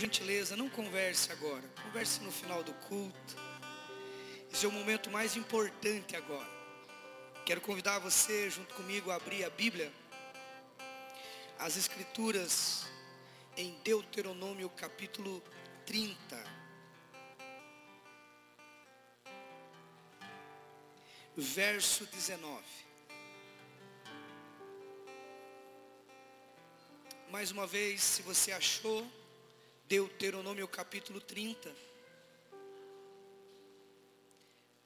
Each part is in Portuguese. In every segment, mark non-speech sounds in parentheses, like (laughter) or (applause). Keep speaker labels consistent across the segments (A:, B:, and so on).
A: gentileza, não converse agora. Converse no final do culto. Esse é o momento mais importante agora. Quero convidar você, junto comigo, a abrir a Bíblia, as Escrituras, em Deuteronômio capítulo 30. Verso 19. Mais uma vez, se você achou, Deuteronômio capítulo 30,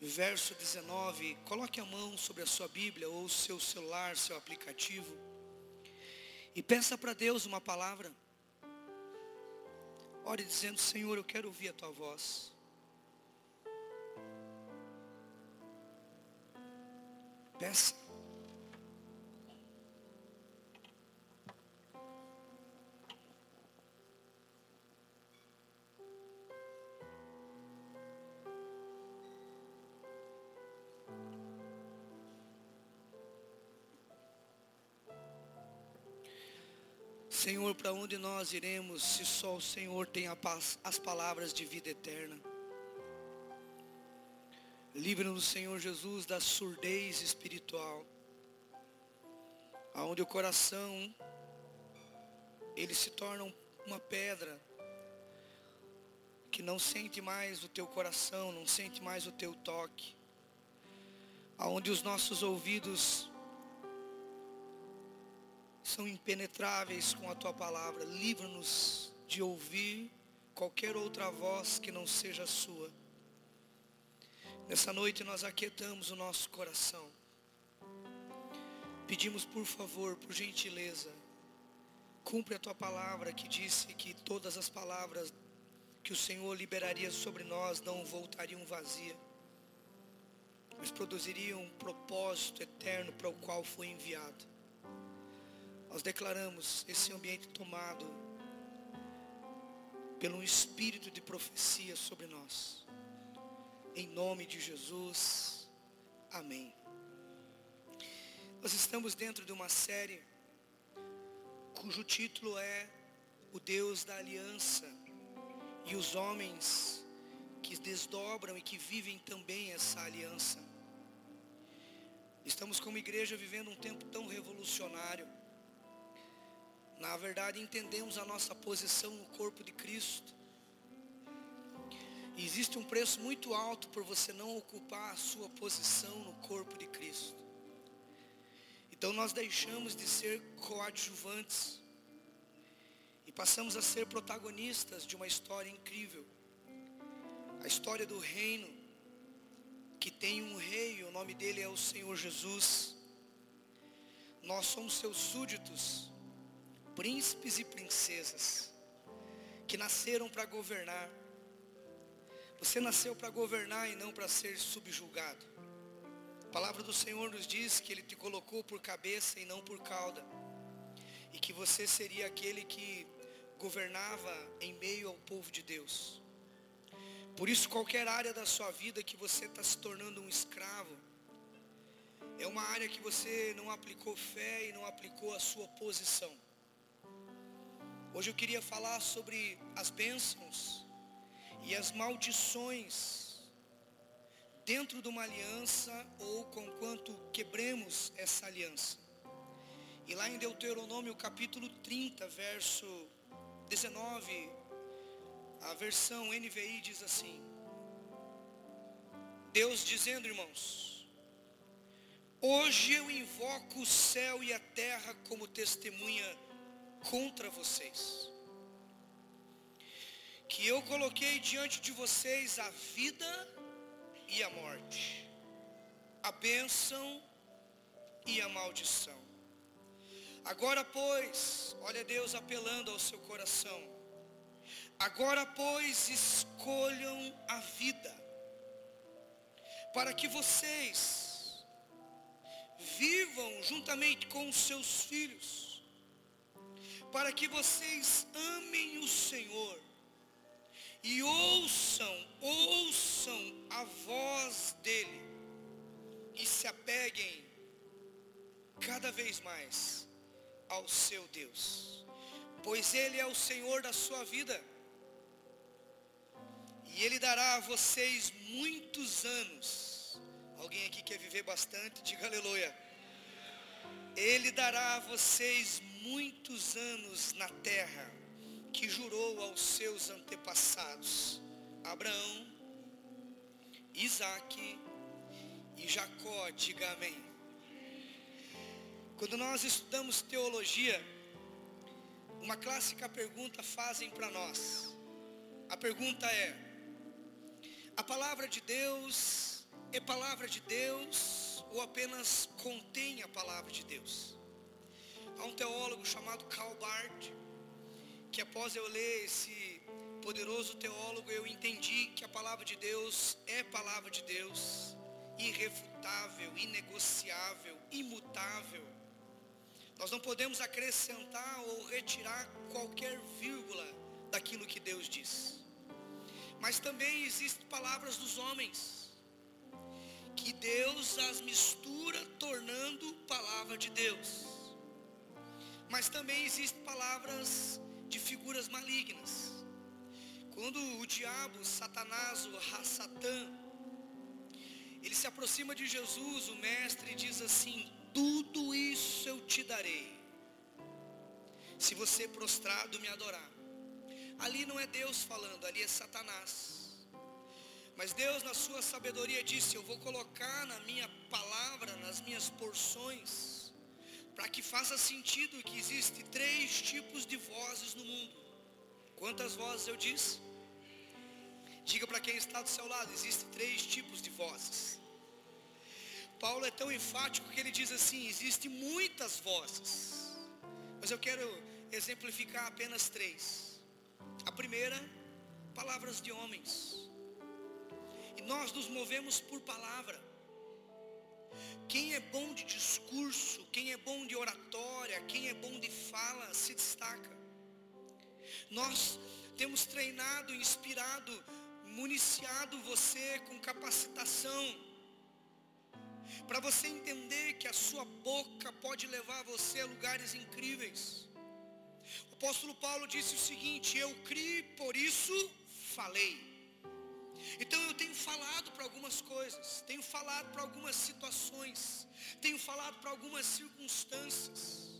A: verso 19. Coloque a mão sobre a sua Bíblia ou seu celular, seu aplicativo, e peça para Deus uma palavra. Ore dizendo: Senhor, eu quero ouvir a tua voz. Peça. Senhor, para onde nós iremos se só o Senhor tem as palavras de vida eterna? Livra-nos, Senhor Jesus, da surdez espiritual, aonde o coração ele se torna uma pedra que não sente mais o teu coração, não sente mais o teu toque, aonde os nossos ouvidos são impenetráveis com a tua palavra. Livra-nos de ouvir qualquer outra voz que não seja a sua. Nessa noite nós aquietamos o nosso coração. Pedimos por favor, por gentileza, cumpre a tua palavra que disse que todas as palavras que o Senhor liberaria sobre nós não voltariam vazia, mas produziriam um propósito eterno para o qual foi enviado. Nós declaramos esse ambiente tomado pelo espírito de profecia sobre nós. Em nome de Jesus. Amém. Nós estamos dentro de uma série cujo título é O Deus da Aliança e os homens que desdobram e que vivem também essa aliança. Estamos como igreja vivendo um tempo tão revolucionário na verdade, entendemos a nossa posição no corpo de Cristo. E existe um preço muito alto por você não ocupar a sua posição no corpo de Cristo. Então nós deixamos de ser coadjuvantes e passamos a ser protagonistas de uma história incrível. A história do reino que tem um rei, o nome dele é o Senhor Jesus. Nós somos seus súditos príncipes e princesas que nasceram para governar. Você nasceu para governar e não para ser subjugado. A palavra do Senhor nos diz que Ele te colocou por cabeça e não por cauda. E que você seria aquele que governava em meio ao povo de Deus. Por isso, qualquer área da sua vida que você está se tornando um escravo, é uma área que você não aplicou fé e não aplicou a sua posição. Hoje eu queria falar sobre as bênçãos e as maldições dentro de uma aliança ou conquanto quebremos essa aliança. E lá em Deuteronômio capítulo 30, verso 19, a versão NVI diz assim: Deus dizendo, irmãos, hoje eu invoco o céu e a terra como testemunha contra vocês. Que eu coloquei diante de vocês a vida e a morte, a bênção e a maldição. Agora, pois, olha Deus apelando ao seu coração. Agora, pois, escolham a vida, para que vocês vivam juntamente com os seus filhos para que vocês amem o Senhor e ouçam, ouçam a voz dEle e se apeguem cada vez mais ao seu Deus, pois Ele é o Senhor da sua vida E Ele dará a vocês muitos anos. Alguém aqui quer viver bastante? Diga aleluia. Ele dará a vocês muitos anos na terra que jurou aos seus antepassados, Abraão, Isaac e Jacó. Diga amém. Quando nós estudamos teologia, uma clássica pergunta fazem para nós. A pergunta é: a palavra de Deus é palavra de Deus ou apenas contém a palavra de Deus? Há um teólogo chamado Karl Barth, que após eu ler esse poderoso teólogo, eu entendi que a palavra de Deus é palavra de Deus, irrefutável, inegociável, imutável. Nós não podemos acrescentar ou retirar qualquer vírgula daquilo que Deus diz. Mas também existem palavras dos homens, que Deus as mistura tornando palavra de Deus. Mas também existem palavras de figuras malignas. Quando o diabo, Satanás, o Hassatã, ele se aproxima de Jesus, o mestre, e diz assim: Tudo isso eu te darei, se você prostrado me adorar. Ali não é Deus falando, ali é Satanás. Mas Deus, na sua sabedoria, disse: Eu vou colocar na minha palavra, nas minhas porções, para que faça sentido que existem três tipos de vozes no mundo. Quantas vozes eu disse? Diga para quem está do seu lado: existem três tipos de vozes. Paulo é tão enfático que ele diz assim: existem muitas vozes, mas eu quero exemplificar apenas três. A primeira, palavras de homens. E nós nos movemos por palavra. Quem é bom de discurso, quem é bom de fala, se destaca. Nós temos treinado, inspirado, municiado você com capacitação. Para você entender que a sua boca pode levar você a lugares incríveis. O apóstolo Paulo disse o seguinte: Eu criei, por isso falei. Então eu tenho falado para algumas coisas, tenho falado para algumas situações, tenho falado para algumas circunstâncias.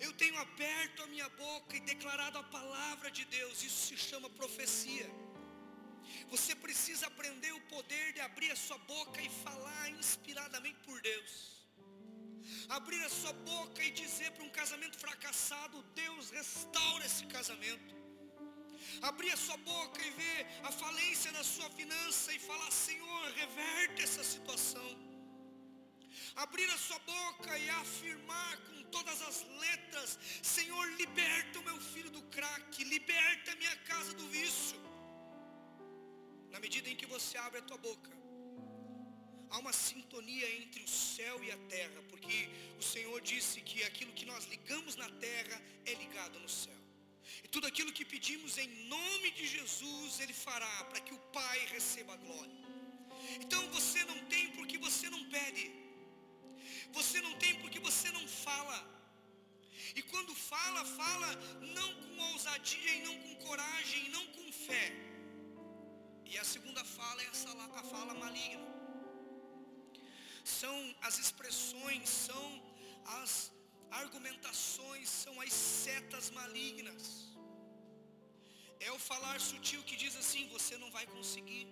A: Eu tenho aberto a minha boca e declarado a palavra de Deus, isso se chama profecia. Você precisa aprender o poder de abrir a sua boca e falar inspiradamente por Deus abrir a sua boca e dizer para um casamento fracassado: Deus restaura esse casamento. Abrir a sua boca e ver a falência na sua finança e falar: Senhor, reverte essa situação. Abrir a sua boca e afirmar com todas as letras: Senhor, liberta o meu filho do crack, liberta a minha casa do vício. Na medida em que você abre a tua boca, há uma sintonia entre o céu e a terra, porque o Senhor disse que aquilo que nós ligamos na terra é ligado no céu. E tudo aquilo que pedimos em nome de Jesus, Ele fará para que o Pai receba a glória. Então você não tem porque você não pede. Você não tem porque você não fala. E quando fala, fala não com ousadia e não com coragem e não com fé. E a segunda fala é a fala maligna são as expressões, são as argumentações, são as setas malignas. É o falar sutil que diz assim: você não vai conseguir.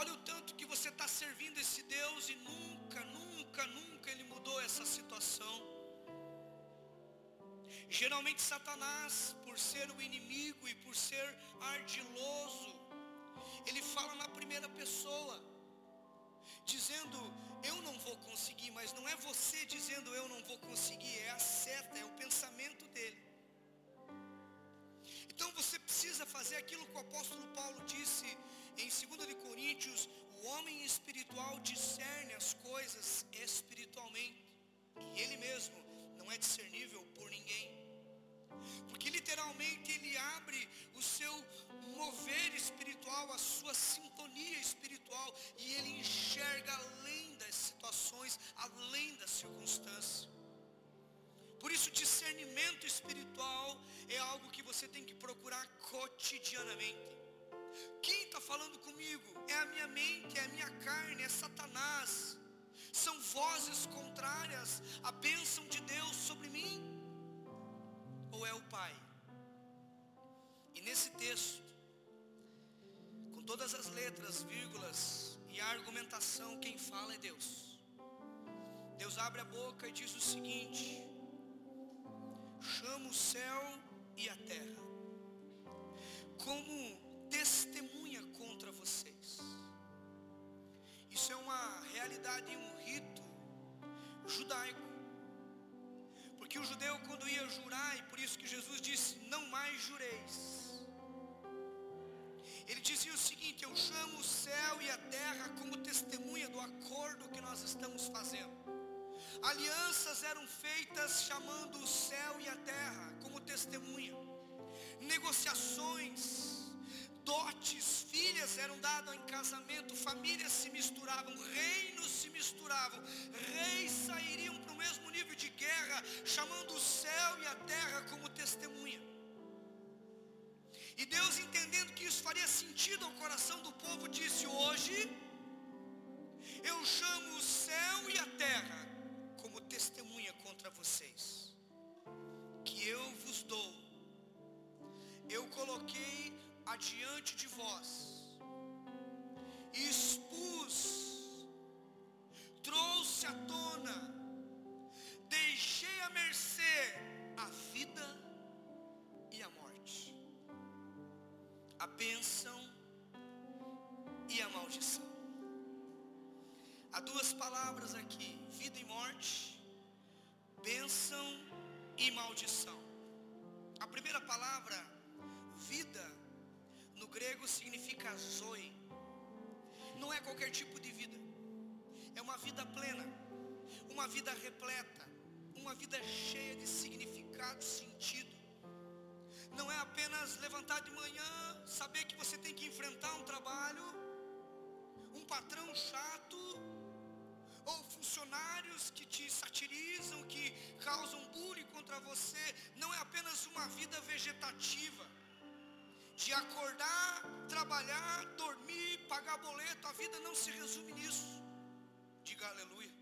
A: Olha o tanto que você está servindo esse Deus e nunca, nunca, nunca Ele mudou essa situação. Geralmente Satanás, por ser o inimigo e por ser ardiloso, ele fala na primeira pessoa dizendo eu não vou conseguir, mas não é você dizendo eu não vou conseguir, é a seta, é o pensamento dele. Então você precisa fazer aquilo que o apóstolo Paulo disse em 2 de Coríntios, o homem espiritual discerne as coisas espiritualmente, e ele mesmo não é discernível por ninguém. Porque literalmente ele abre o seu mover espiritual, a sua sintonia espiritual, e ele enxerga além das situações, além das circunstâncias. Por isso, discernimento espiritual é algo que você tem que procurar cotidianamente. Quem está falando comigo? É a minha mente, é a minha carne, é Satanás. São vozes contrárias à bênção de Deus sobre mim? Ou é o Pai? E nesse texto, com todas as letras, vírgulas e a argumentação, quem fala é Deus. Deus abre a boca e diz o seguinte: chama o céu e a terra como testemunha contra vocês. Isso é uma realidade e um rito judaico. Porque o judeu quando ia jurar, e por isso que Jesus disse, não mais jureis. Ele dizia o seguinte, eu chamo o céu e a terra como testemunha do acordo que nós estamos fazendo. Alianças eram feitas chamando o céu e a terra como testemunha. Negociações, dotes, filhas eram dadas em casamento, famílias se misturavam, reinos se misturavam, reis sairiam para o mesmo nível de guerra, chamando o céu e a terra como testemunha. E Deus, entendendo que isso faria sentido ao coração do povo, disse: Hoje eu chamo o céu e a terra testemunha contra vocês, que eu vos dou, eu coloquei adiante de vós, e expus, trouxe à tona, deixei a mercê a vida e a morte, a bênção e a maldição. Há duas palavras aqui, vida e morte bênção e maldição. A primeira palavra, vida, no grego significa zoe. Não é qualquer tipo de vida. É uma vida plena, uma vida repleta, uma vida cheia de significado, sentido. Não é apenas levantar de manhã, saber que você tem que enfrentar um trabalho, um patrão chato, ou funcionários que te satirizam, que causam bullying contra você, não é apenas uma vida vegetativa, de acordar, trabalhar, dormir, pagar boleto, a vida não se resume nisso. Diga aleluia.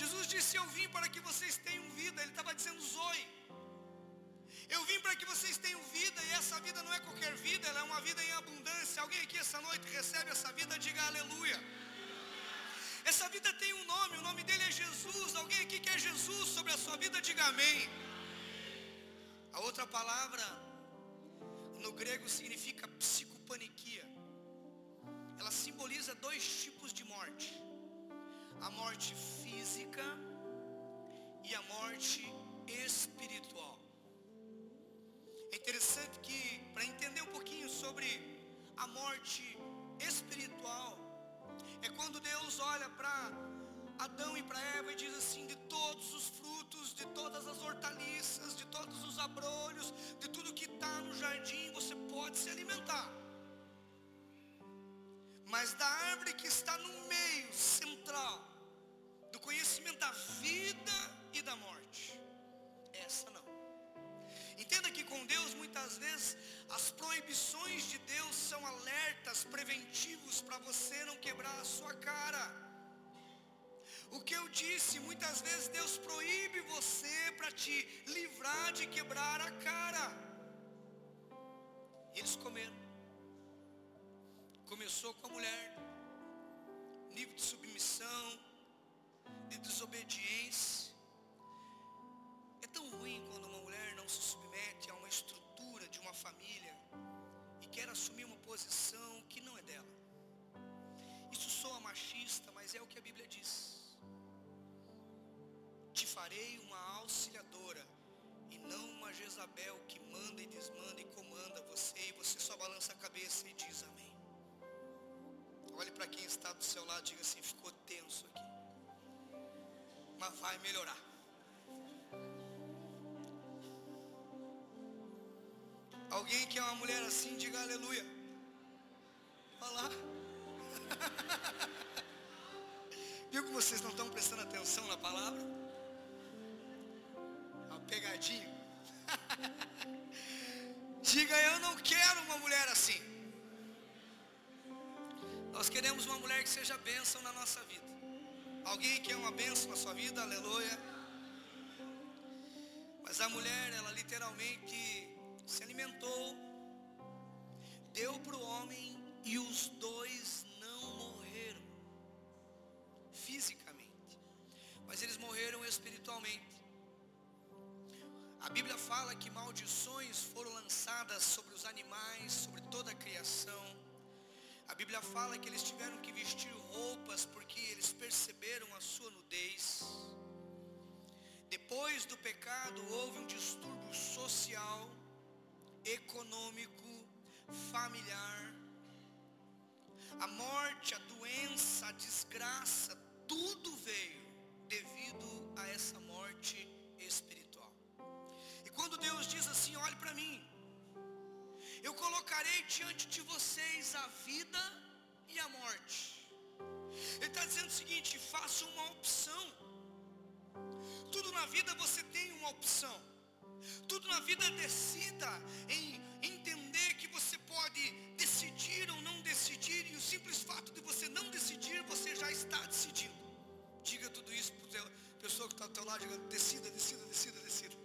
A: Jesus disse: Eu vim para que vocês tenham vida. Ele estava dizendo Zoe. Eu vim para que vocês tenham vida, e essa vida não é qualquer vida, ela é uma vida em abundância. Alguém aqui essa noite recebe essa vida, diga aleluia. Essa vida tem um nome, o nome dele é Jesus. Alguém aqui quer Jesus sobre a sua vida? Diga amém. A outra palavra no grego significa psicopaniquia. Ela simboliza dois tipos de morte: a morte física e a morte espiritual. É interessante que, para entender um pouquinho sobre a morte espiritual, é quando Deus olha para Adão e para Eva e diz assim: de todos os frutos, de todas as hortaliças, de todos os abrolhos, de tudo que está no jardim, você pode se alimentar. Mas da árvore que está no meio central, do conhecimento da vida e da morte, essa não. Entenda que com Deus muitas vezes as proibições de Deus são alertas preventivos para você não quebrar a sua cara. O que eu disse, muitas vezes Deus proíbe você para te livrar de quebrar a cara. Eles comeram. Começou com a mulher. Nível de submissão, de desobediência. É tão ruim quando uma mulher não se submete a uma estrutura de uma família e quer assumir uma posição que não é dela. Isso soa machista, mas é o que a Bíblia diz. Farei uma auxiliadora e não uma Jezabel que manda e desmanda e comanda você e você só balança a cabeça e diz amém. Olhe para quem está do seu lado e diga assim, ficou tenso aqui. Mas vai melhorar. Alguém que é uma mulher assim, diga aleluia. Olha lá. (laughs) Viu que vocês não estão prestando atenção na palavra? Pegadinho. (laughs) Diga, eu não quero uma mulher assim. Nós queremos uma mulher que seja bênção na nossa vida. Alguém que é uma bênção na sua vida, aleluia. Mas a mulher, ela literalmente se alimentou, deu para o homem e os dois não morreram fisicamente, mas eles morreram espiritualmente. A Bíblia fala que maldições foram lançadas sobre os animais, sobre toda a criação. A Bíblia fala que eles tiveram que vestir roupas porque eles perceberam a sua nudez. Depois do pecado houve um distúrbio social, econômico, familiar. A morte, a doença, a desgraça, tudo veio devido a essa morte espiritual. Quando Deus diz assim, olhe para mim, eu colocarei diante de vocês a vida e a morte. Ele está dizendo o seguinte, faça uma opção. Tudo na vida você tem uma opção. Tudo na vida decida em entender que você pode decidir ou não decidir. E o simples fato de você não decidir, você já está decidindo. Diga tudo isso para a pessoa que está ao teu lado, diga, decida, decida, decida, decida.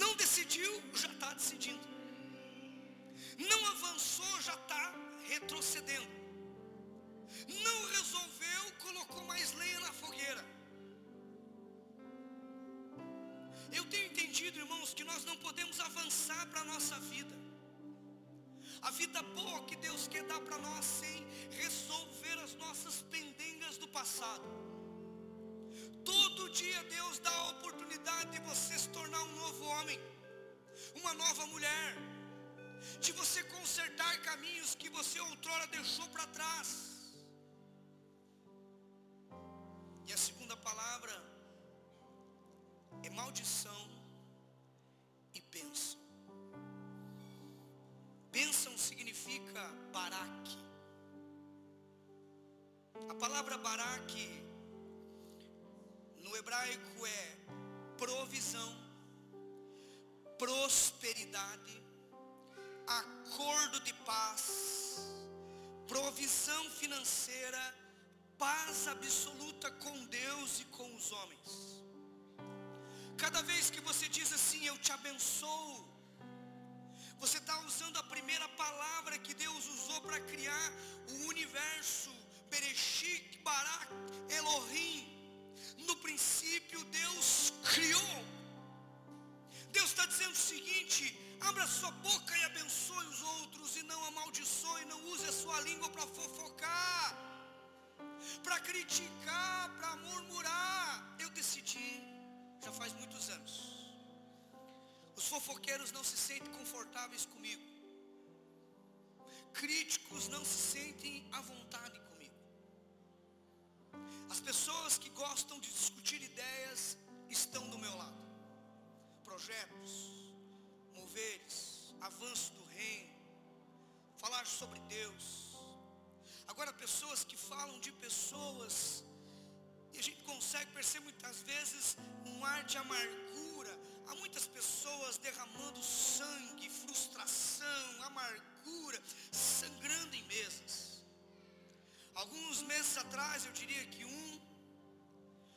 A: Não decidiu, já está decidindo. Não avançou, já está retrocedendo não resolveu, colocou mais lenha na fogueira. Eu tenho entendido, irmãos, que nós não podemos avançar para a nossa vida. A vida boa que Deus quer dar para nós sem resolver as nossas pendengas do passado. Todo dia Deus dá a oportunidade de você se tornar um novo homem, uma nova mulher, de você consertar caminhos que você outrora deixou para trás. E a segunda palavra é maldição e bênção. Bênção significa baraque. A palavra baraque no hebraico é provisão, prosperidade, acordo de paz, provisão financeira paz absoluta com Deus e com os homens. Cada vez que você diz assim, eu te abençoo, você está usando a primeira palavra que Deus usou para criar o universo, Bereshit, Barak, Elohim. Princípio Deus criou. Deus está dizendo o seguinte: abra sua boca e abençoe os outros, e não amaldiçoe, não use a sua língua para fofocar para criticar, para murmurar. Eu decidi, já faz muitos anos. Os fofoqueiros não se sentem confortáveis comigo. Críticos não se sentem à vontade. As pessoas que gostam de discutir ideias estão do meu lado. Projetos, moveres, avanço do reino, falar sobre Deus Agora, pessoas que falam de pessoas, e a gente consegue perceber muitas vezes um ar de amargura. Há muitas pessoas derramando sangue, frustração, amargura, sangrando em mesas. Alguns meses atrás, eu diria que um,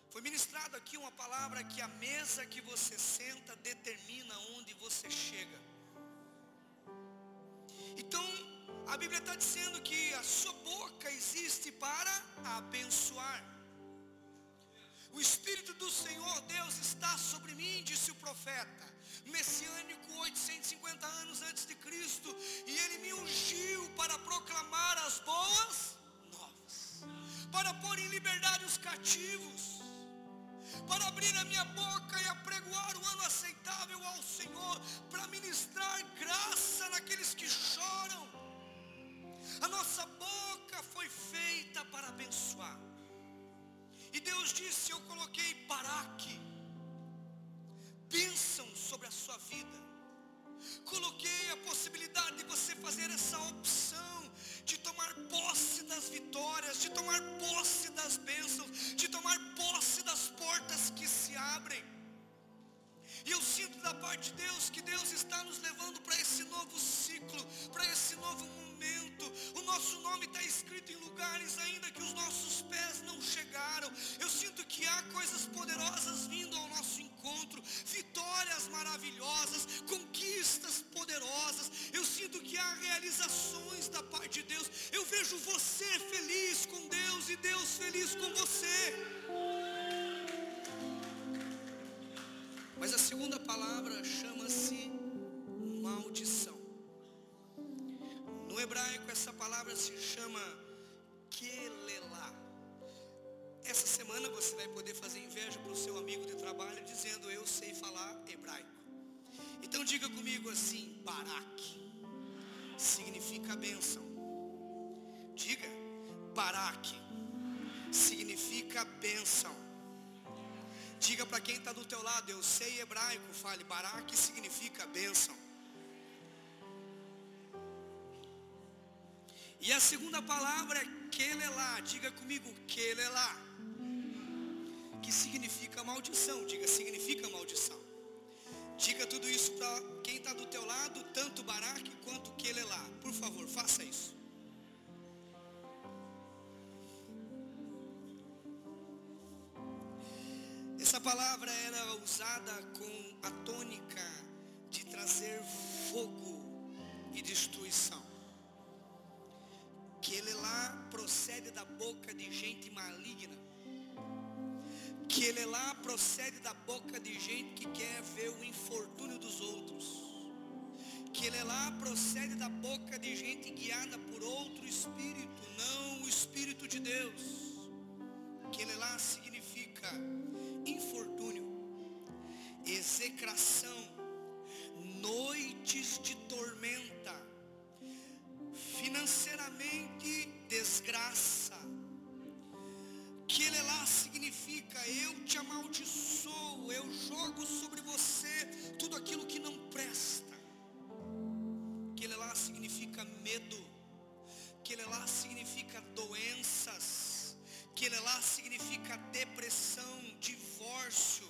A: foi ministrado aqui uma palavra que a mesa que você senta determina onde você chega. Então, a Bíblia está dizendo que a sua boca existe para abençoar. O Espírito do Senhor Deus está sobre mim, disse o profeta, messiânico 850 anos antes de Cristo, e ele me ungiu para proclamar as boas para pôr em liberdade os cativos, para abrir a minha boca e apregoar o ano aceitável ao Senhor, para ministrar graça naqueles que choram a nossa boca foi feita para abençoar. E Deus disse: Eu coloquei Baraque, bênção sobre a sua vida. Coloquei a possibilidade de você fazer essa opção de tomar posse das vitórias, de tomar posse das bênçãos, de tomar posse das portas que se abrem. E eu sinto da parte de Deus que Deus está nos levando para esse novo ciclo, para esse novo momento. O nosso nome está escrito em lugares ainda que os nossos pés não chegaram. Eu sinto que há coisas poderosas vindo ao nosso encontro, vitórias maravilhosas, conquistas poderosas. Eu sinto que há realizações da parte de Deus. Eu vejo você feliz com Deus e Deus feliz com você. Mas a segunda palavra chama-se maldição. No hebraico essa palavra se chama. Essa semana você vai poder fazer inveja para o seu amigo de trabalho dizendo eu sei falar hebraico. Então diga comigo assim, Barak significa bênção. Diga, Barak significa bênção. Diga para quem está do teu lado, eu sei hebraico, fale, Barak significa bênção. E a segunda palavra é Kelelá, diga comigo, Kelelá, que significa maldição, diga, significa maldição. Diga tudo isso para quem está do teu lado, tanto Barak quanto Kelelá, por favor, faça isso. Essa palavra era usada com a tônica de trazer fogo e destruição. Que ele lá procede da boca de gente maligna. Que ele lá procede da boca de gente que quer ver o infortúnio dos outros. Que ele lá procede da boca de gente guiada por outro espírito, não o espírito de Deus. Que ele lá significa infortúnio, execração, noites de tormenta, financeiramente desgraça. Que ele lá significa eu te amaldiçoo, eu jogo sobre você tudo aquilo que não presta. Que ele lá significa medo. Que ele lá significa doenças. Que ele lá significa depressão, divórcio.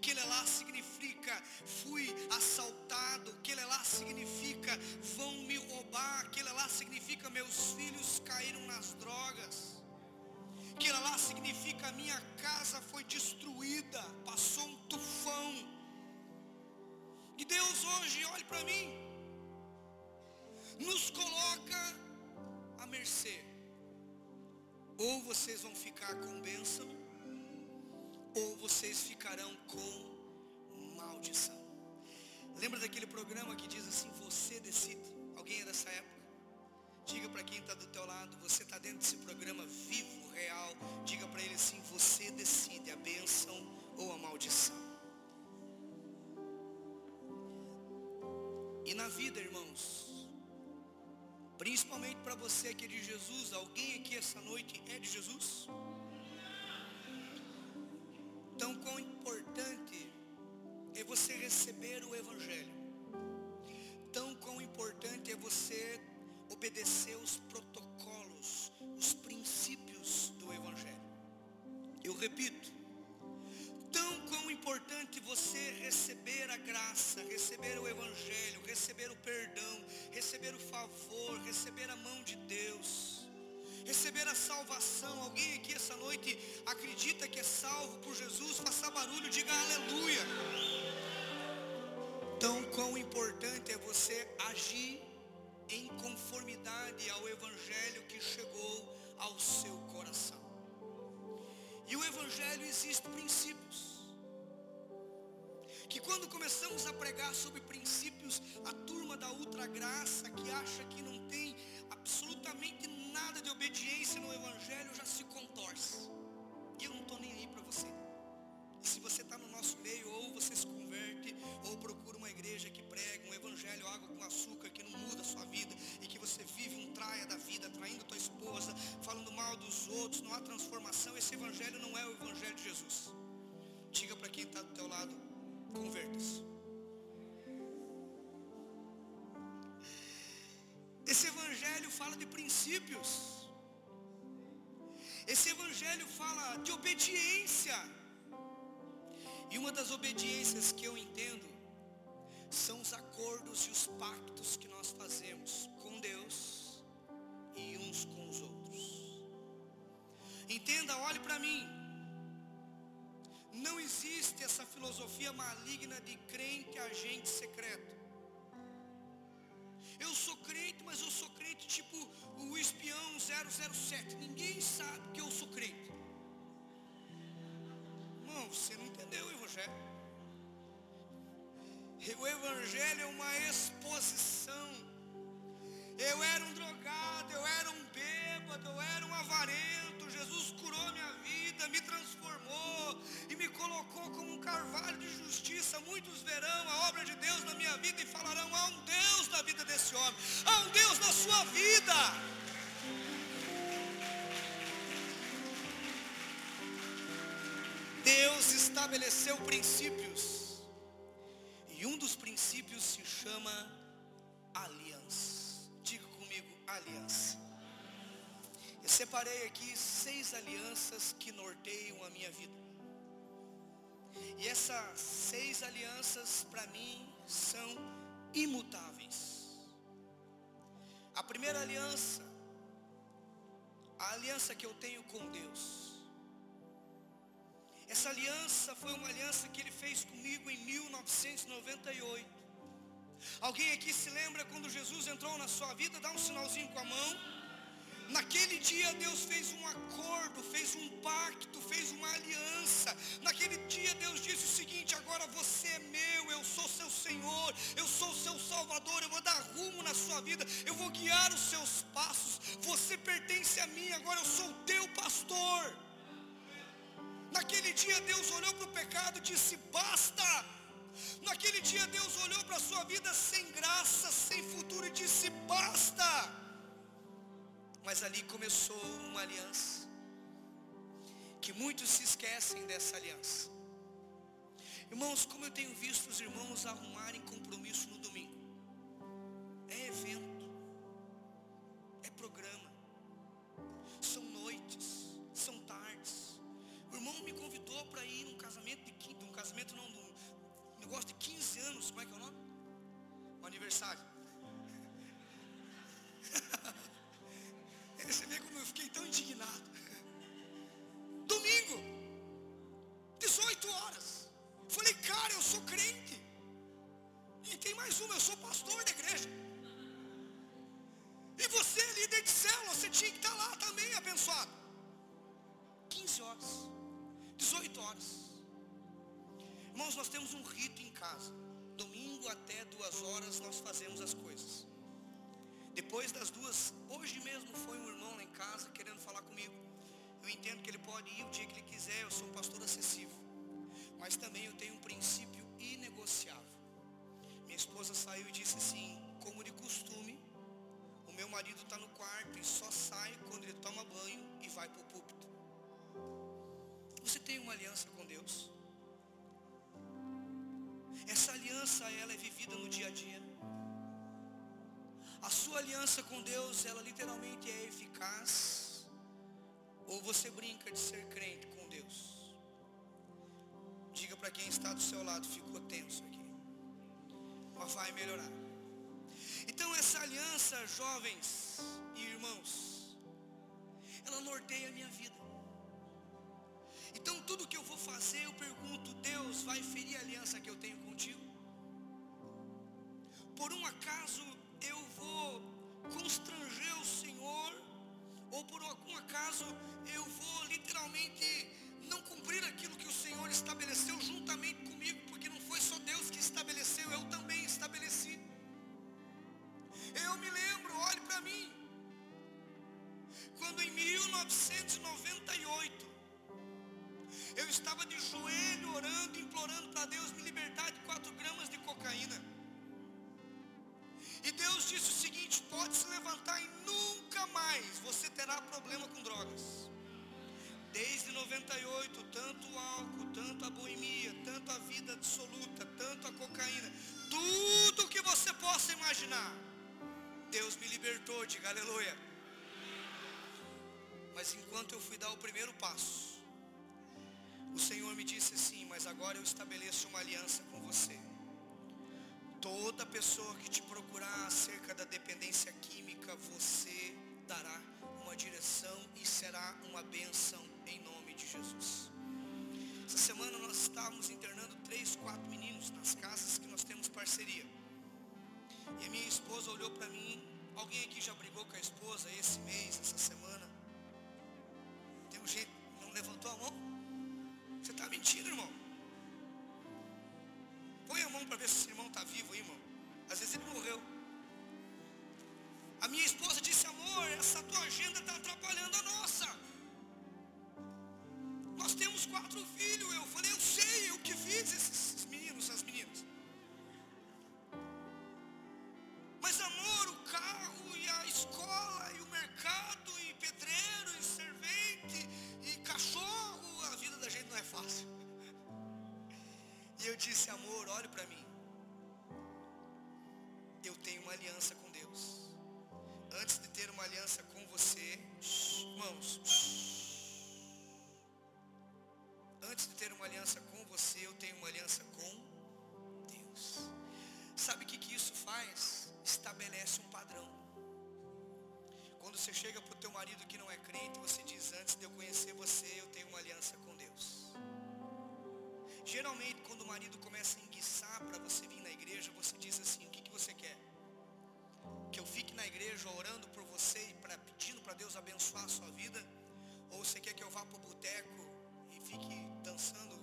A: Que ele lá significa fui assaltado. Que ele lá significa vão me roubar. Que ele lá significa meus filhos caíram nas drogas. Ele lá significa minha casa foi destruída, passou um tufão. E Deus hoje, olhe para mim, nos coloca à mercê. Ou vocês vão ficar com bênção, ou vocês ficarão com maldição. Lembra daquele programa que diz assim, você decide? Alguém é dessa época? Diga para quem está do teu lado, você está dentro desse programa vivo, real. Diga para ele assim, você decide a bênção ou a maldição. E na vida, irmãos, principalmente para você que é de Jesus, alguém aqui essa noite é de Jesus? Obedecer os protocolos, os princípios do Evangelho. Eu repito, tão quão importante você receber a graça, receber o Evangelho, receber o perdão, receber o favor, receber a mão de Deus, receber a salvação. Alguém aqui essa noite acredita que é salvo por Jesus? Faça barulho, diga aleluia. Tão quão importante é você agir em conformidade ao Evangelho que chegou ao seu coração. E o Evangelho existe princípios. Que quando começamos a pregar sobre princípios, a turma da ultra graça que acha que não tem absolutamente nada de obediência no Evangelho já se contorce. E eu não estou nem aí para você. E se você está no nosso meio, ou você se converte, ou procura uma igreja que prega um evangelho, água com açúcar, que não sua vida, e que você vive um traia da vida, traindo tua esposa, falando mal dos outros, não há transformação, esse evangelho não é o evangelho de Jesus. Diga para quem está do teu lado, converta-se. Esse evangelho fala de princípios. Esse evangelho fala de obediência. E uma das obediências que eu entendo pactos que nós fazemos com Deus e uns com os outros. Entenda, olhe para mim. Não existe essa filosofia maligna de crente agente secreto. Eu sou crente, mas eu sou crente tipo o espião 007. Ninguém sabe que eu sou crente. Irmão, você não entendeu o evangelho. O evangelho é uma exposição. Eu era um drogado, eu era um bêbado, eu era um avarento. Jesus curou minha vida, me transformou e me colocou como um carvalho de justiça. Muitos verão a obra de Deus na minha vida e falarão: há um Deus na vida desse homem, há um Deus na sua vida. Deus estabeleceu princípios. E um dos princípios se chama aliança. Diga comigo, aliança. Eu separei aqui seis alianças que norteiam a minha vida. E essas seis alianças para mim são imutáveis. A primeira aliança, a aliança que eu tenho com Deus. Essa aliança foi uma aliança que ele fez comigo em 1998. Alguém aqui se lembra quando Jesus entrou na sua vida? Dá um sinalzinho com a mão. Naquele dia Deus fez um acordo, fez um pacto, fez uma aliança. Naquele dia Deus disse o seguinte: agora você é meu, eu sou seu Senhor, eu sou seu Salvador, eu vou dar rumo na sua vida, eu vou guiar os seus passos. Você pertence a mim, agora eu sou o teu pastor. Naquele dia Deus olhou para o pecado e disse: basta. Naquele dia Deus olhou para a sua vida sem graça, sem futuro e disse: basta. Mas ali começou uma aliança. Que muitos se esquecem dessa aliança. Irmãos, como eu tenho visto os irmãos arrumarem compromisso no domingo. É evento. Convidou para ir num casamento de um casamento não, um negócio de 15 anos, como é que é o nome? Um aniversário. (laughs) Você vê como eu fiquei tão indignado. Domingo, 18 horas. Falei, cara, eu sou crente. E tem mais uma, eu sou pastor da igreja. E você é líder de célula, você tinha que estar lá também abençoado. 15 horas, 18 horas. Irmãos, nós temos um rito em casa. Domingo até duas horas nós fazemos as coisas. Depois das duas, hoje mesmo foi um irmão lá em casa querendo falar comigo. Eu entendo que ele pode ir o dia que ele quiser, eu sou um pastor acessível. Mas também eu tenho um princípio inegociável. Minha esposa saiu e disse assim, como de costume, o meu marido está no quarto e só sai quando ele toma banho e vai para o púlpito. Você tem uma aliança com Deus? Essa aliança ela é vivida no dia a dia. A sua aliança com Deus, ela literalmente é eficaz? Ou você brinca de ser crente com Deus? Diga para quem está do seu lado, ficou tenso aqui. Mas vai melhorar. Então essa aliança, jovens e irmãos, ela norteia a minha vida. Então tudo que eu vou fazer, eu pergunto, Deus vai ferir a aliança que eu tenho contigo? Por um acaso eu vou constranger o Senhor? Ou por algum acaso eu vou literalmente não cumprir aquilo que o Senhor estabeleceu juntamente comigo? Porque não foi só Deus que estabeleceu, eu também estabeleci. Eu me lembro, olhe para mim. Quando em 1998 eu estava de joelho orando, implorando para Deus me libertar de 4 gramas de cocaína. E Deus disse o seguinte: pode se levantar e nunca mais você terá problema com drogas. Desde 98, tanto o álcool, tanto a boemia, tanto a vida absoluta, tanto a cocaína, tudo que você possa imaginar. Deus me libertou, diga aleluia. Mas enquanto eu fui dar o primeiro passo, o Senhor me disse assim, mas agora eu estabeleço uma aliança com você. Toda pessoa que te procurar acerca da dependência química, você dará uma direção e será uma bênção em nome de Jesus. Essa semana nós estávamos internando três, quatro meninos nas casas que nós temos parceria. E a minha esposa olhou para mim, alguém aqui já brigou com a esposa esse mês, essa semana? Tá mentira, irmão. Põe a mão para ver se esse irmão está vivo aí, irmão. Às vezes ele morreu. A minha esposa disse, amor, essa tua agenda está atrapalhando a nossa. Nós temos quatro filhos. chega para o teu marido que não é crente, você diz, antes de eu conhecer você, eu tenho uma aliança com Deus. Geralmente, quando o marido começa a enguiçar para você vir na igreja, você diz assim, o que, que você quer? Que eu fique na igreja orando por você e pra, pedindo para Deus abençoar a sua vida? Ou você quer que eu vá para o boteco e fique dançando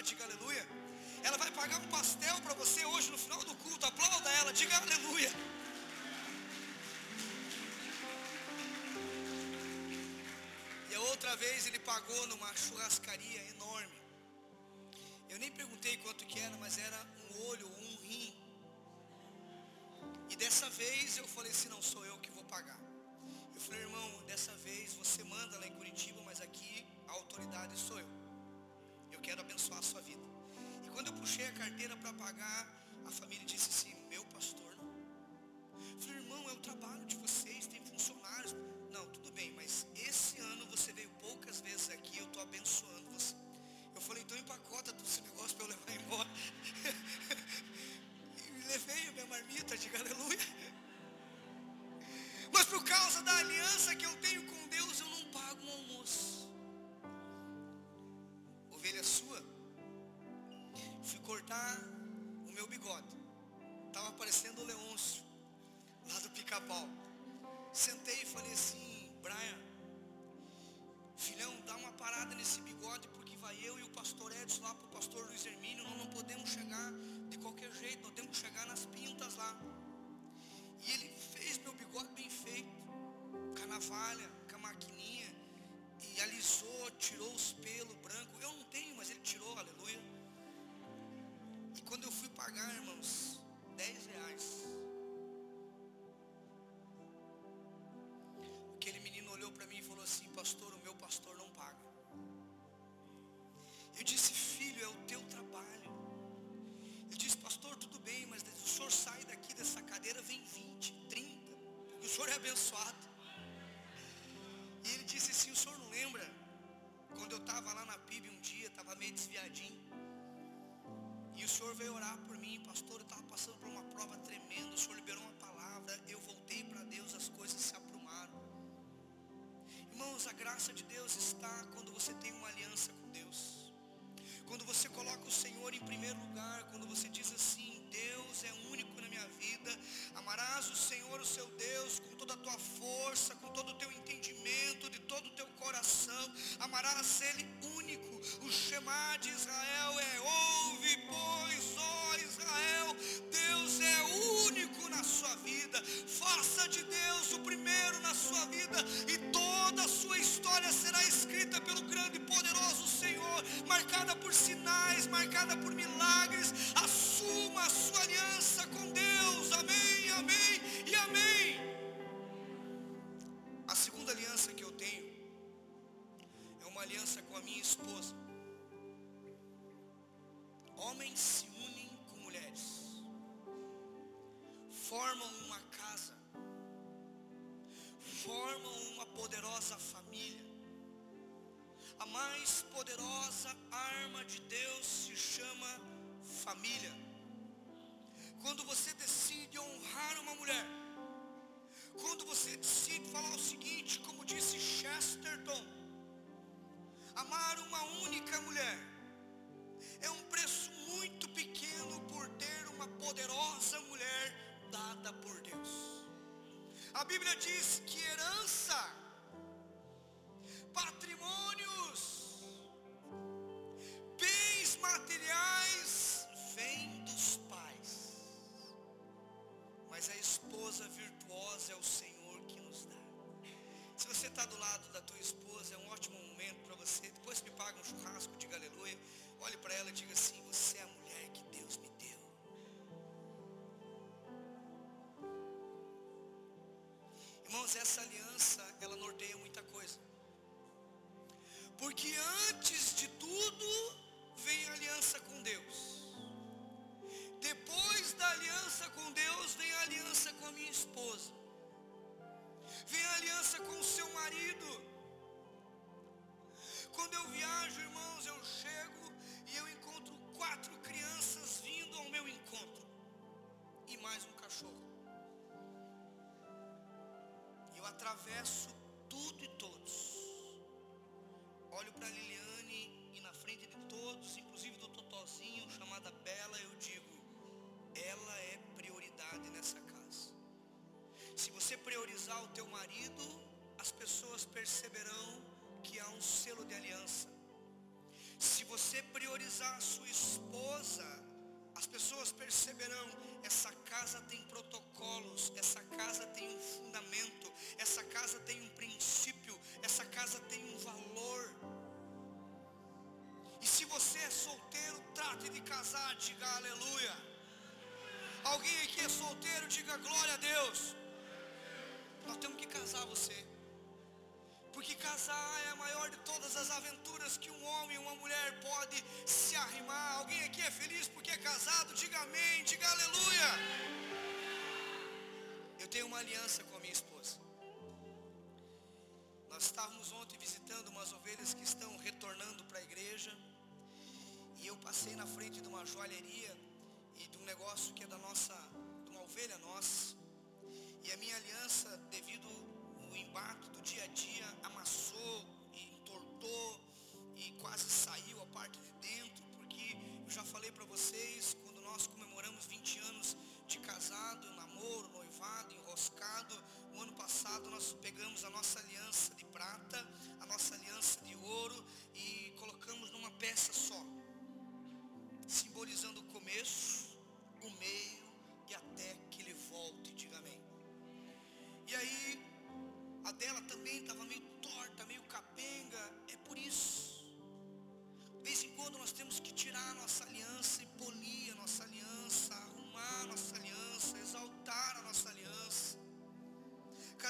A: diga aleluia. Ela vai pagar um pastel para você hoje no final do culto. Aplauda ela, diga aleluia. E a outra vez ele pagou numa churrascaria enorme. Eu nem perguntei quanto que era, mas era um olho ou um rim. E dessa vez eu falei assim, não sou eu que vou pagar. Eu falei, irmão, dessa vez você manda lá em Curitiba, mas aqui a autoridade sou eu quero abençoar a sua vida. E quando eu puxei a carteira para pagar, a família disse assim, meu pastor não. Falei, irmão, é o trabalho de vocês, tem funcionários. Não, tudo bem, mas esse ano você veio poucas vezes aqui, eu estou abençoando você. Eu falei, então empacota esse negócio para eu levar embora. (laughs) e levei a minha marmita, diga aleluia. Mas por causa da aliança que eu tenho com Deus, eu não pago um almoço é sua. Fui cortar o meu bigode. Tava parecendo o Leôncio, lá do pica-pau. Sentei e falei assim, Brian, filhão, dá uma parada nesse bigode, porque vai eu e o pastor Edson lá pro pastor Luiz Hermínio, nós não podemos chegar de qualquer jeito, nós temos que chegar nas pintas lá. E ele fez meu bigode bem feito, com a navalha, com a maquininha, e alisou, tirou os pelos branco Tirou, aleluia. E quando eu fui pagar, irmãos, 10 reais. Graça de Deus está quando você tem uma aliança com Deus. Quando você coloca o Senhor em primeiro lugar, quando você diz assim, Deus é único na minha vida, amarás o Senhor, o seu Deus, com toda a tua força, com todo o teu entendimento, de todo o teu coração, amarás Ele único. O Shema de Israel é ouve, pois, ó Israel, É único na sua vida. Faça de Deus o primeiro na sua vida e toda a sua história será escrita pelo grande e poderoso Senhor, marcada por sinais, marcada por milagres. Assuma a sua aliança com Deus. Amém, amém e amém. A segunda aliança que eu tenho é uma aliança com a minha esposa. Homens se formam uma casa, formam uma poderosa família. A mais poderosa arma de Deus se chama família. Quando você decide honrar uma mulher, quando você decide falar o seguinte, como disse Chesterton, amar uma única mulher é um preço muito pequeno por ter uma poderosa mulher dada por Deus. A Bíblia diz que herança, patrimônios, bens materiais vêm dos pais. Mas a esposa virtuosa é o Senhor que nos dá. Se você está do lado da tua esposa, é um ótimo momento para você. Depois que paga um churrasco, diga aleluia. Olhe para ela e diga assim: Você é a mulher Irmãos, essa aliança, ela norteia muita coisa. Porque antes de tudo, vem a aliança com Deus. Depois da aliança com Deus, vem a aliança com a minha esposa. Vem a aliança com o seu marido. Quando eu viajo, irmãos, eu chego e eu encontro quatro atravesso tudo e todos. Olho para Liliane e na frente de todos, inclusive do Totozinho, chamada Bela, eu digo: ela é prioridade nessa casa. Se você priorizar o teu marido, as pessoas perceberão que há um selo de aliança. Se você priorizar a sua esposa, as pessoas perceberão, essa casa tem protocolos, essa casa tem um fundamento, essa casa tem um princípio, essa casa tem um valor. E se você é solteiro, trate de casar, diga aleluia. Alguém aqui é solteiro, diga glória a Deus. Nós temos que casar você. Porque casar é a maior de todas as aventuras que um homem e uma mulher pode se arrimar. Alguém aqui é feliz porque é casado? Diga amém, diga aleluia. Eu tenho uma aliança com a minha esposa. Nós estávamos ontem visitando umas ovelhas que estão retornando para a igreja. E eu passei na frente de uma joalheria e de um negócio que é da nossa, de uma ovelha nossa. E a minha aliança, devido o embate do dia a dia amassou, entortou e quase saiu a parte de dentro, porque eu já falei para vocês, quando nós comemoramos 20 anos de casado, namoro, noivado, enroscado, o ano passado nós pegamos a nossa aliança de prata, a nossa aliança de ouro e colocamos numa peça só, simbolizando o começo, o meio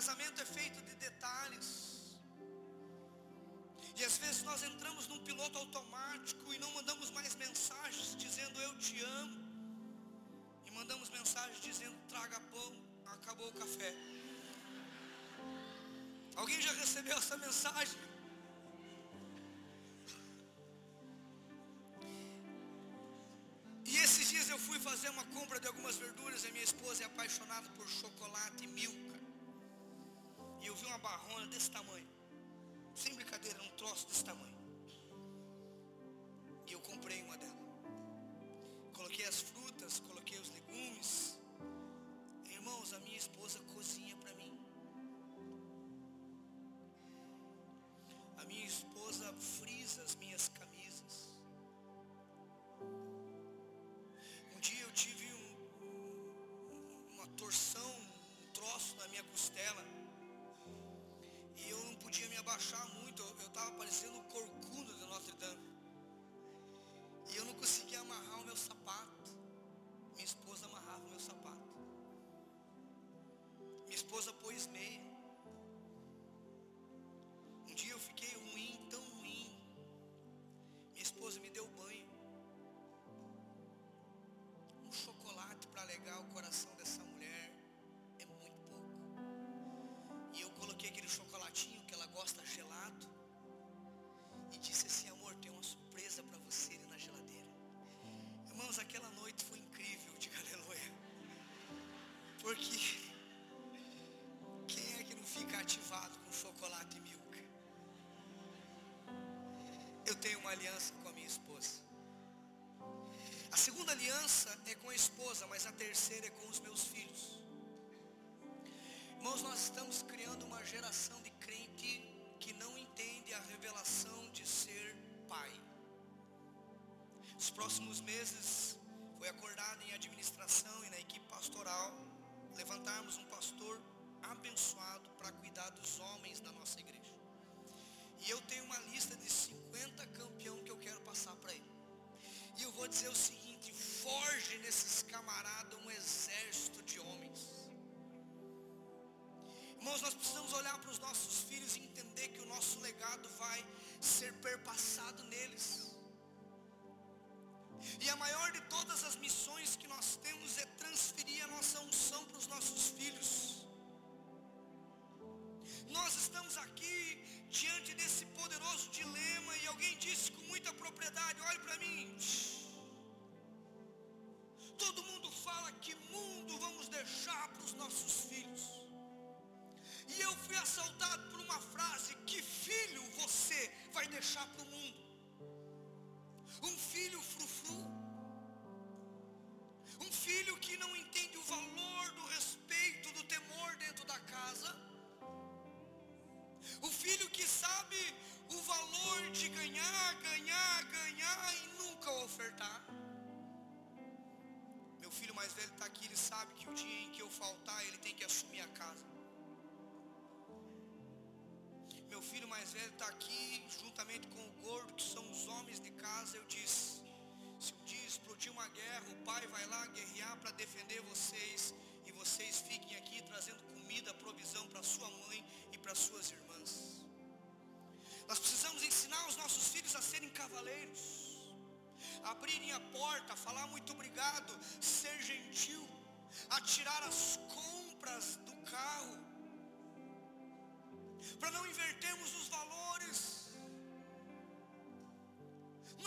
A: casamento é feito de detalhes. E às vezes nós entramos num piloto automático e não mandamos mais mensagens dizendo eu te amo. E mandamos mensagens dizendo traga pão, acabou o café. Alguém já recebeu essa mensagem? E esses dias eu fui fazer uma compra de algumas verduras e minha esposa é apaixonada por chocolate e milka. E eu vi uma barrona desse tamanho. Sem brincadeira, um troço desse tamanho. E eu comprei uma dela. Coloquei as frutas, coloquei os legumes. Irmãos, a minha esposa cozinha para mim. Abaixar muito. Eu estava parecendo o corcunda de Notre Dame. E eu não conseguia amarrar o meu sapato. Minha esposa amarrava o meu sapato. Minha esposa pôs meia. Aliança com a minha esposa. A segunda aliança é com a esposa, mas a terceira é com os meus filhos. Irmãos, nós estamos criando uma geração de crente que não entende a revelação de ser pai. Nos próximos meses foi acordado em administração e na equipe pastoral levantarmos um pastor abençoado para cuidar dos homens da nossa igreja. E eu tenho uma lista de 50 campeão que eu quero passar para ele. E eu vou dizer o seguinte: forge nesses camaradas um exército de homens. Irmãos, nós precisamos olhar para os nossos filhos e entender que o nosso legado vai ser perpassado neles. E a maior de todas as missões que nós temos é transferir a nossa unção para os nossos filhos. Nós estamos aqui diante desse poderoso dilema e alguém disse com muita propriedade, olhe para mim. Todo mundo fala que mundo vamos deixar para os nossos filhos. E eu fui assaltado por uma frase: que filho você vai deixar para o mundo? Um filho frufru. Um filho que não entende o valor do O filho que sabe o valor de ganhar, ganhar, ganhar e nunca ofertar. Meu filho mais velho está aqui, ele sabe que o dia em que eu faltar, ele tem que assumir a casa. Meu filho mais velho está aqui, juntamente com o gordo, que são os homens de casa. Eu disse: se um dia explodir uma guerra, o pai vai lá guerrear para defender vocês. E vocês fiquem aqui trazendo comida, provisão para sua mãe para suas irmãs. Nós precisamos ensinar os nossos filhos a serem cavaleiros, abrirem a porta, falar muito obrigado, ser gentil, atirar as compras do carro, para não invertermos os valores.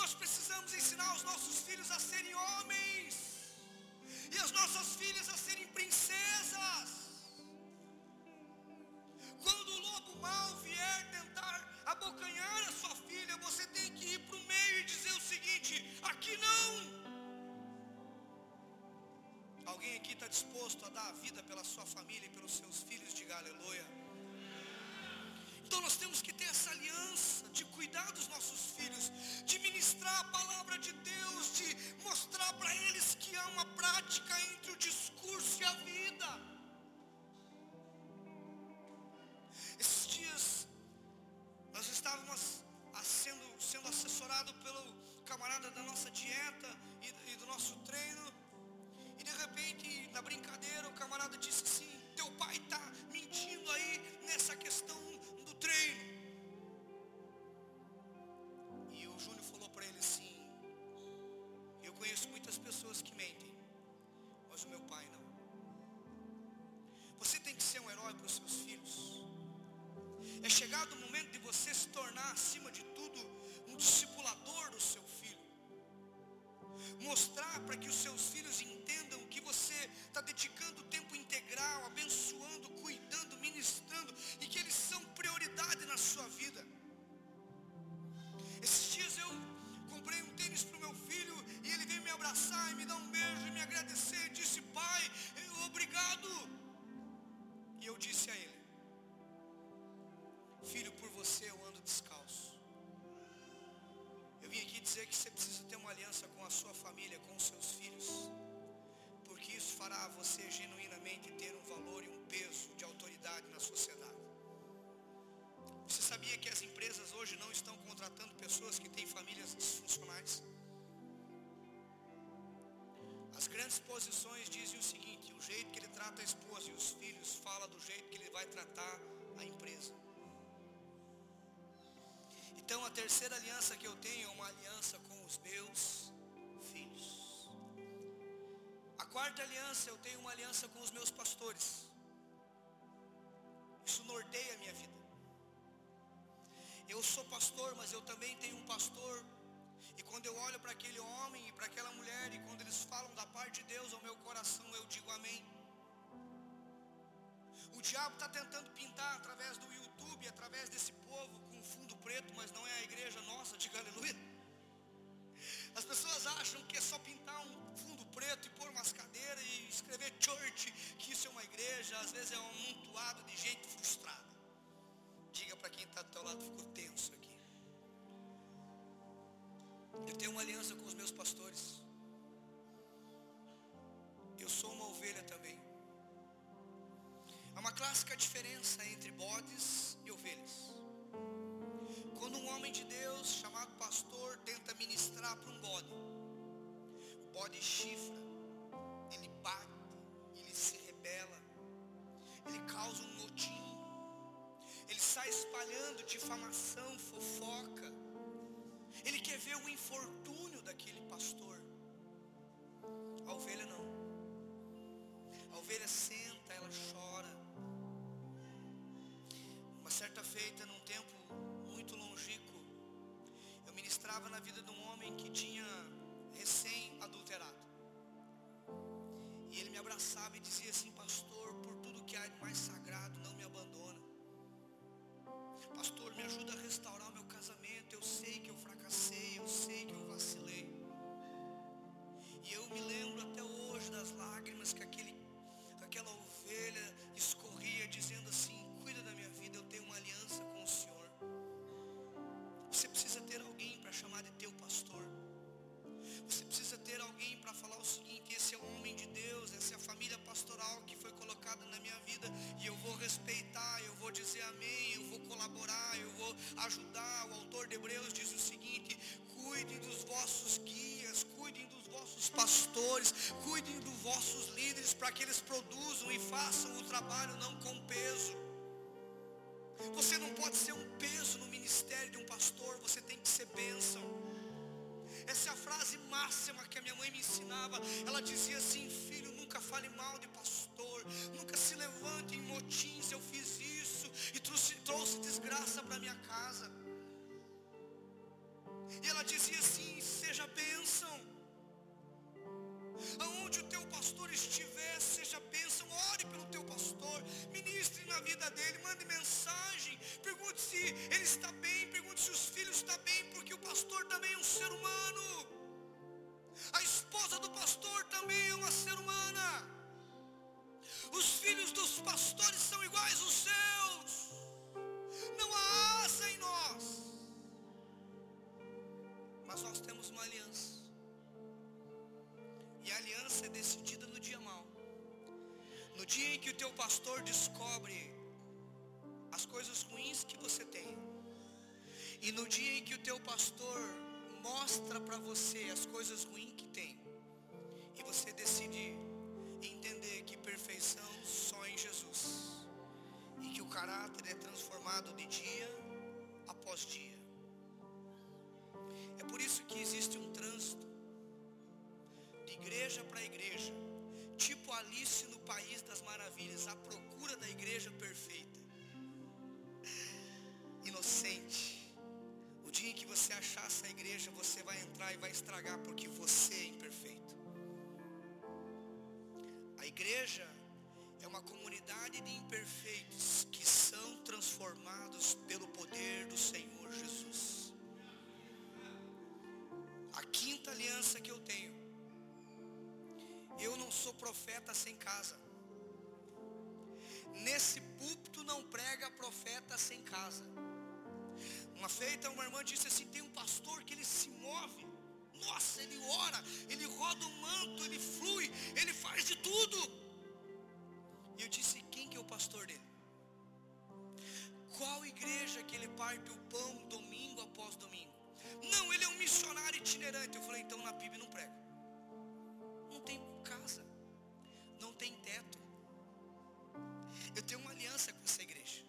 A: Nós precisamos ensinar os nossos filhos a serem homens e as nossas filhas a serem princesas. Mau vier tentar abocanhar a sua filha, você tem que ir para o meio e dizer o seguinte: aqui não. Alguém aqui está disposto a dar a vida pela sua família e pelos seus filhos? Diga aleluia. Então nós temos que ter essa aliança de cuidar dos nossos filhos, de ministrar a palavra de Deus, de mostrar para eles que há uma prática entre o discurso e a vida. Empresas hoje não estão contratando pessoas que têm famílias disfuncionais? As grandes posições dizem o seguinte: o jeito que ele trata a esposa e os filhos fala do jeito que ele vai tratar a empresa. Então a terceira aliança que eu tenho é uma aliança com os meus filhos. A quarta aliança eu tenho uma aliança com os meus pastores. Isso norteia a minha vida. Eu sou pastor, mas eu também tenho um pastor. E quando eu olho para aquele homem e para aquela mulher, e quando eles falam da parte de Deus ao meu coração, eu digo amém. O diabo está tentando pintar através do YouTube, através desse povo com fundo preto, mas não é a igreja nossa, diga aleluia. As pessoas acham que é só pintar um fundo preto e pôr umas cadeiras e escrever church, que isso é uma igreja, às vezes é um amontoado de gente frustrada. Para quem está do teu lado, ficou tenso aqui. Eu tenho uma aliança com os meus pastores. Eu sou uma ovelha também. Há uma clássica diferença entre bodes e ovelhas. Quando um homem de Deus, chamado pastor, tenta ministrar para um bode, o bode chifra, ele bate, ele se rebela, ele causa um motim, sai espalhando difamação, fofoca, ele quer ver o infortúnio daquele pastor. A ovelha não. A ovelha senta, ela chora. Uma certa feita, num tempo muito longínquo, eu ministrava na vida de um homem que tinha recém-adulterado. E ele me abraçava e dizia assim, pastor, por tudo que há de mais sagrado, não. Pastor, me ajuda a restaurar o meu casamento. Eu sei que eu fracassei, eu sei que eu vacilei. E eu me lembro até hoje das lágrimas que aquele, aquela ovelha escorria, dizendo assim: Cuida da minha vida, eu tenho uma aliança com o Senhor. Você precisa ter alguém para chamar de teu pastor. Você precisa ter alguém para falar o seguinte: esse é o homem de Deus, essa é a família pastoral na minha vida, e eu vou respeitar, eu vou dizer amém, eu vou colaborar, eu vou ajudar. O autor de Hebreus diz o seguinte: cuidem dos vossos guias, cuidem dos vossos pastores, cuidem dos vossos líderes, para que eles produzam e façam o trabalho não com peso. Você não pode ser um peso no ministério de um pastor, você tem que ser bênção. Essa é a frase máxima que a minha mãe me ensinava. Ela dizia assim: Filho, nunca fale mal de pastor, nunca se levante em motins. Eu fiz isso e trouxe, trouxe desgraça para minha casa. E ela dizia assim: Seja bênção. Aonde o teu pastor estiver, seja bênção. Ore pelo teu pastor, ministre na vida dele, mande mensagem. Pergunte se ele está bem, pergunte se os filhos estão bem, porque o pastor também é um ser humano. A esposa do pastor também é uma ser humana. Os filhos dos pastores são iguais aos seus. Não há asa em nós. Mas nós temos uma aliança. E a aliança é decidida no dia mau. No dia em que o teu pastor descobre as coisas ruins que você tem. E no dia em que o teu pastor mostra para você as coisas ruins que tem. E você decide entender que perfeição só em Jesus. E que o caráter é transformado de dia após dia. É por isso que existe um trânsito de igreja para igreja, tipo Alice no País das Maravilhas, à procura da igreja perfeita. Inocente. O dia em que você achar essa igreja, você vai entrar e vai estragar porque você é imperfeito. A igreja é uma comunidade de imperfeitos que são transformados pelo poder do Senhor Jesus. A quinta aliança que eu tenho. Eu não sou profeta sem casa. Nesse púlpito não prega profeta sem casa. Uma feita, uma irmã disse assim: tem um pastor que ele se move. Nossa, ele ora, ele roda o manto, ele flui, ele faz de tudo. E eu disse: quem que é o pastor dele? Qual igreja que ele parte o pão domingo após domingo? Não, ele é um missionário itinerante. Eu falei: então na PIB não prega. Não tem casa, não tem teto. Eu tenho uma aliança com essa igreja.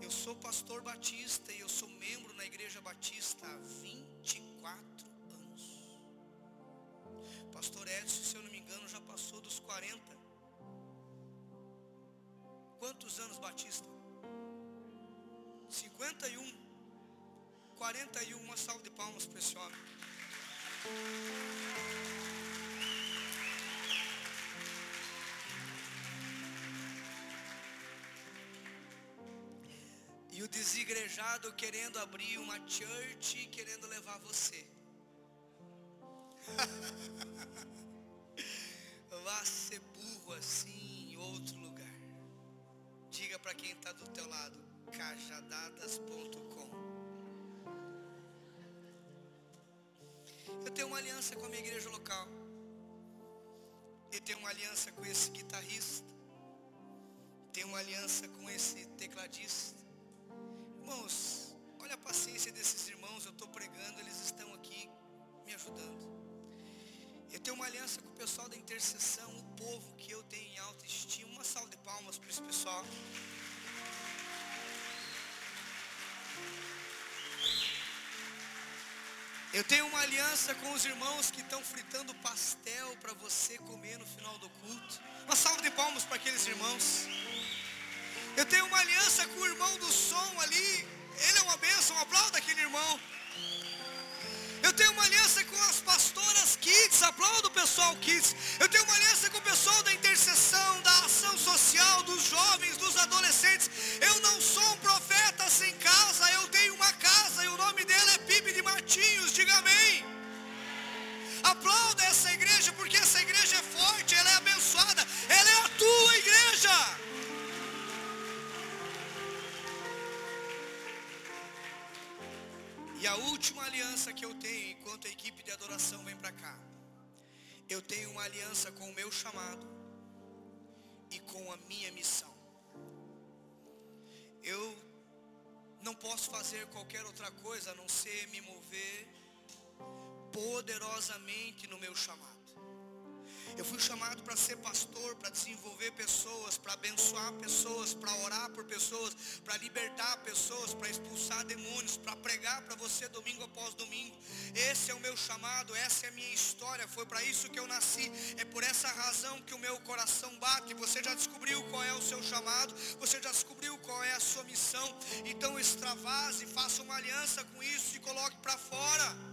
A: Eu sou pastor batista e eu sou membro na igreja batista há 24 anos. Pastor Edson, se eu não me engano, já passou dos 40. Quantos anos batista? 51. 41. Uma salva de palmas para esse homem. Desigrejado querendo abrir uma church, querendo levar você. (laughs) Vá ser burro assim em outro lugar. Diga para quem está do teu lado, cajadadas.com. Eu tenho uma aliança com a minha igreja local. Eu tenho uma aliança com esse guitarrista. Tenho uma aliança com esse tecladista. Irmãos, olha a paciência desses irmãos. Eu estou pregando, eles estão aqui me ajudando. Eu tenho uma aliança com o pessoal da intercessão, o povo que eu tenho em alta estima. Uma salva de palmas para esse pessoal. Eu tenho uma aliança com os irmãos que estão fritando pastel para você comer no final do culto. Uma salva de palmas para aqueles irmãos. Eu tenho uma aliança com o irmão do som ali. Ele é uma bênção, aplauda aquele irmão. Eu tenho uma aliança com as pastoras kids, aplauda o pessoal kids. Eu tenho uma aliança com o pessoal da intercessão, da ação social, dos jovens, dos adolescentes. Eu não sou um profeta sem casa, eu tenho uma casa e o nome dela é PIB de Matinhos, diga amém. Aplauda essa igreja, porque essa igreja a última aliança que eu tenho, enquanto a equipe de adoração vem para cá, eu tenho uma aliança com o meu chamado e com a minha missão. Eu não posso fazer qualquer outra coisa a não ser me mover poderosamente no meu chamado. Eu fui chamado para ser pastor, para desenvolver pessoas, para abençoar pessoas, para orar por pessoas, para libertar pessoas, para expulsar demônios, para pregar para você domingo após domingo. Esse é o meu chamado, essa é a minha história, foi para isso que eu nasci. É por essa razão que o meu coração bate. Você já descobriu qual é o seu chamado, você já descobriu qual é a sua missão. Então extravase, faça uma aliança com isso e coloque para fora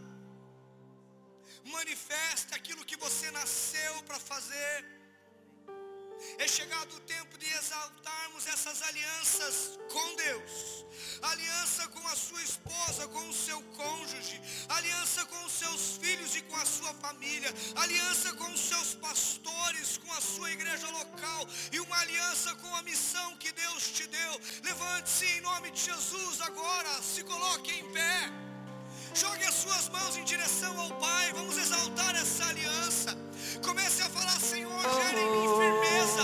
A: manifeste aquilo que você nasceu para fazer. É chegado o tempo de exaltarmos essas alianças com Deus, aliança com a sua esposa, com o seu cônjuge, aliança com os seus filhos e com a sua família, aliança com os seus pastores, com a sua igreja local e uma aliança com a missão que Deus te deu. Levante-se em nome de Jesus agora, se coloque em pé. Jogue as suas mãos em direção ao Pai. Vamos exaltar essa aliança. Comece a falar, Senhor, gere em mim firmeza.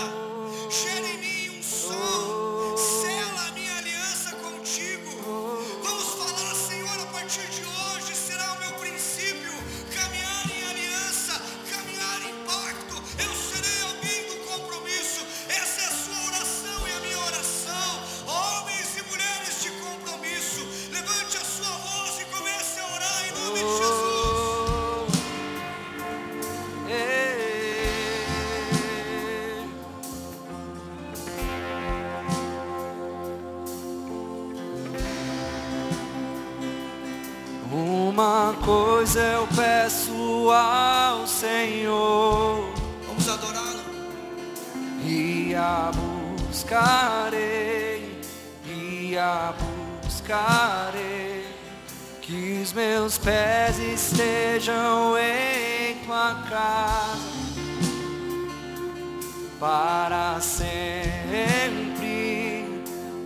A: Gere em mim um som.
B: Meus pés estejam em tua casa para sempre,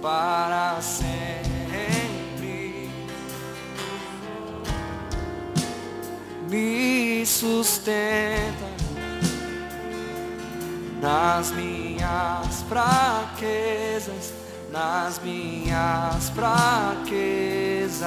B: para sempre. Me sustenta nas minhas fraquezas, nas minhas fraquezas.